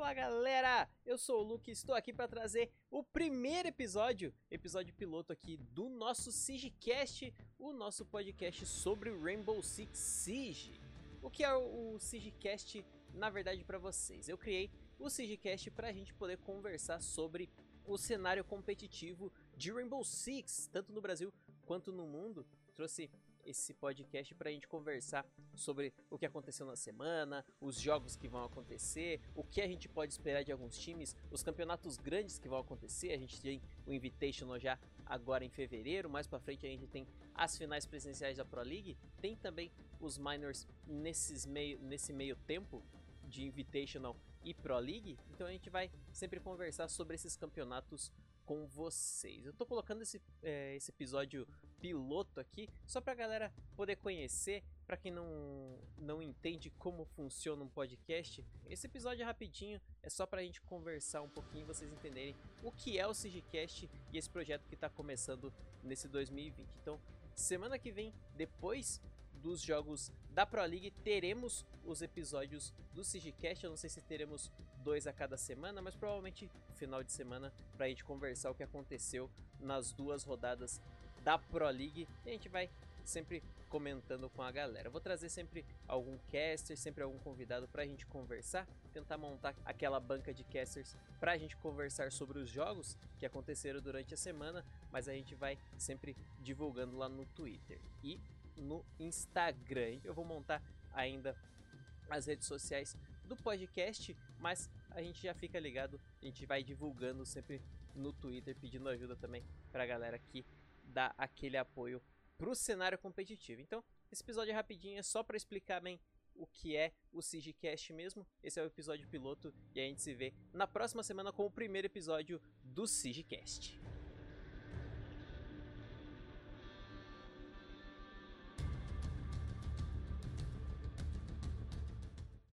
Olá galera, eu sou o Luke e estou aqui para trazer o primeiro episódio, episódio piloto aqui do nosso SiegeCast, o nosso podcast sobre Rainbow Six Siege. O que é o SiegeCast na verdade para vocês? Eu criei o SiegeCast para a gente poder conversar sobre o cenário competitivo de Rainbow Six, tanto no Brasil quanto no mundo. Trouxe esse podcast para a gente conversar sobre o que aconteceu na semana, os jogos que vão acontecer, o que a gente pode esperar de alguns times, os campeonatos grandes que vão acontecer. A gente tem o Invitational já agora em fevereiro, mais para frente a gente tem as finais presenciais da Pro League, tem também os minors nesses meio, nesse meio tempo de Invitational e Pro League. Então a gente vai sempre conversar sobre esses campeonatos com vocês. Eu tô colocando esse, é, esse episódio piloto aqui só pra galera poder conhecer. Para quem não, não entende como funciona um podcast, esse episódio é rapidinho, é só pra gente conversar um pouquinho, vocês entenderem o que é o Sigicast e esse projeto que tá começando nesse 2020. Então, semana que vem, depois dos jogos da Pro League, teremos os episódios do Sigicast. Eu não sei se teremos dois a cada semana, mas provavelmente final de semana para a gente conversar o que aconteceu nas duas rodadas da Pro League. E a gente vai sempre comentando com a galera. Vou trazer sempre algum caster, sempre algum convidado para a gente conversar, tentar montar aquela banca de casters para a gente conversar sobre os jogos que aconteceram durante a semana, mas a gente vai sempre divulgando lá no Twitter. E no Instagram. Eu vou montar ainda as redes sociais do podcast, mas a gente já fica ligado, a gente vai divulgando sempre no Twitter, pedindo ajuda também para a galera que dá aquele apoio para o cenário competitivo. Então, esse episódio é rapidinho, é só para explicar bem o que é o SIGCast mesmo. Esse é o episódio piloto e a gente se vê na próxima semana com o primeiro episódio do SIGCast.